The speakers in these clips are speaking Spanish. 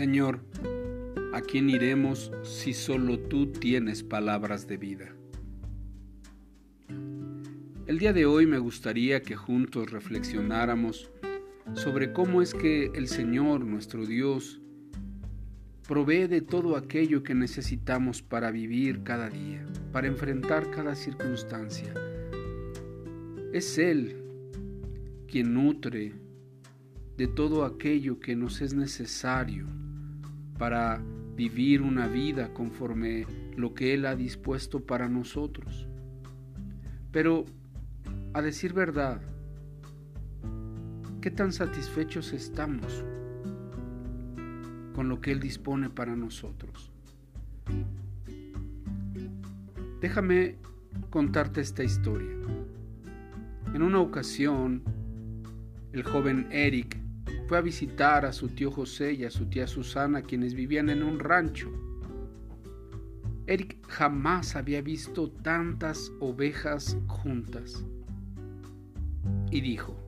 Señor, ¿a quién iremos si solo tú tienes palabras de vida? El día de hoy me gustaría que juntos reflexionáramos sobre cómo es que el Señor, nuestro Dios, provee de todo aquello que necesitamos para vivir cada día, para enfrentar cada circunstancia. Es Él quien nutre de todo aquello que nos es necesario para vivir una vida conforme lo que Él ha dispuesto para nosotros. Pero, a decir verdad, ¿qué tan satisfechos estamos con lo que Él dispone para nosotros? Déjame contarte esta historia. En una ocasión, el joven Eric fue a visitar a su tío José y a su tía Susana, quienes vivían en un rancho. Eric jamás había visto tantas ovejas juntas. Y dijo,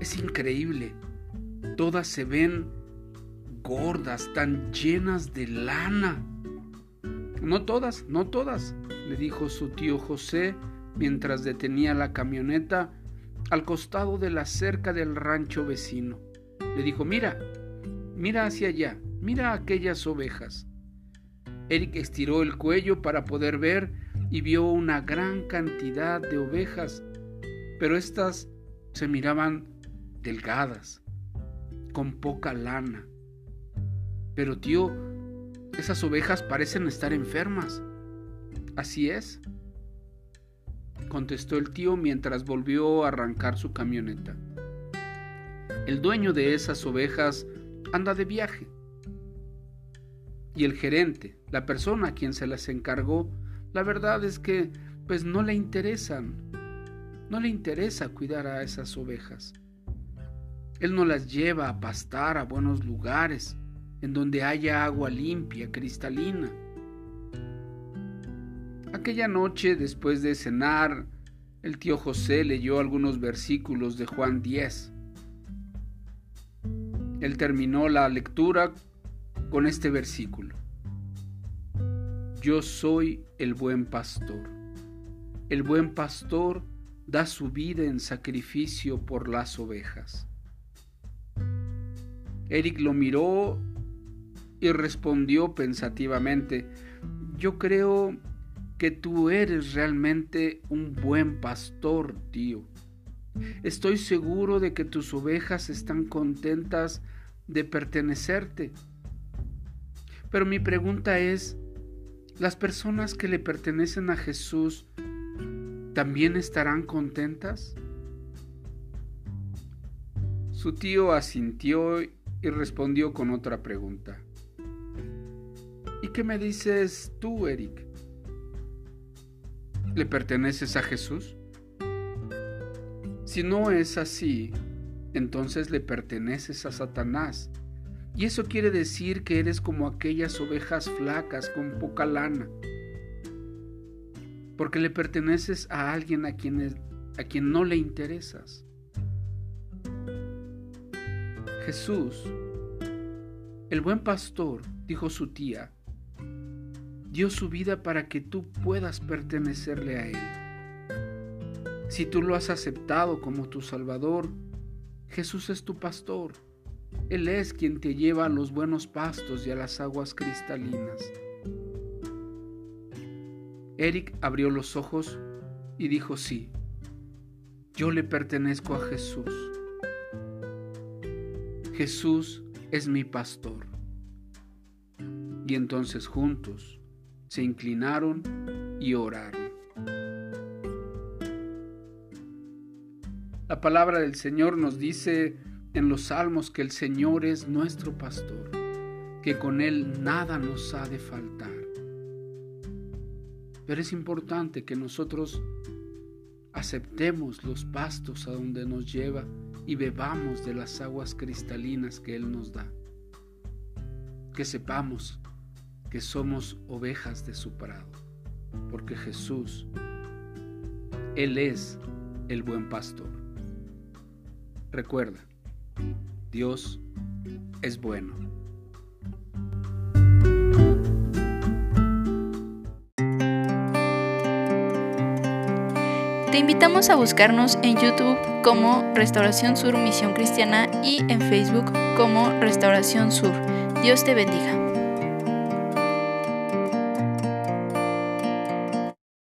es increíble, todas se ven gordas, tan llenas de lana. No todas, no todas, le dijo su tío José mientras detenía la camioneta al costado de la cerca del rancho vecino. Le dijo, mira, mira hacia allá, mira aquellas ovejas. Eric estiró el cuello para poder ver y vio una gran cantidad de ovejas, pero éstas se miraban delgadas, con poca lana. Pero tío, esas ovejas parecen estar enfermas. Así es, contestó el tío mientras volvió a arrancar su camioneta. El dueño de esas ovejas anda de viaje. Y el gerente, la persona a quien se las encargó, la verdad es que pues no le interesan. No le interesa cuidar a esas ovejas. Él no las lleva a pastar a buenos lugares, en donde haya agua limpia, cristalina Aquella noche, después de cenar, el tío José leyó algunos versículos de Juan 10. Él terminó la lectura con este versículo. Yo soy el buen pastor. El buen pastor da su vida en sacrificio por las ovejas. Eric lo miró y respondió pensativamente, yo creo que tú eres realmente un buen pastor, tío. Estoy seguro de que tus ovejas están contentas de pertenecerte. Pero mi pregunta es, ¿las personas que le pertenecen a Jesús también estarán contentas? Su tío asintió y respondió con otra pregunta. ¿Y qué me dices tú, Eric? ¿Le perteneces a Jesús? Si no es así, entonces le perteneces a Satanás. Y eso quiere decir que eres como aquellas ovejas flacas con poca lana. Porque le perteneces a alguien a quien, a quien no le interesas. Jesús, el buen pastor, dijo su tía, dio su vida para que tú puedas pertenecerle a Él. Si tú lo has aceptado como tu Salvador, Jesús es tu pastor. Él es quien te lleva a los buenos pastos y a las aguas cristalinas. Eric abrió los ojos y dijo sí, yo le pertenezco a Jesús. Jesús es mi pastor. Y entonces juntos se inclinaron y oraron. La palabra del Señor nos dice en los salmos que el Señor es nuestro pastor, que con Él nada nos ha de faltar. Pero es importante que nosotros aceptemos los pastos a donde nos lleva y bebamos de las aguas cristalinas que Él nos da. Que sepamos que somos ovejas de su prado, porque Jesús, Él es el buen pastor. Recuerda, Dios es bueno. Te invitamos a buscarnos en YouTube como Restauración Sur Misión Cristiana y en Facebook como Restauración Sur. Dios te bendiga.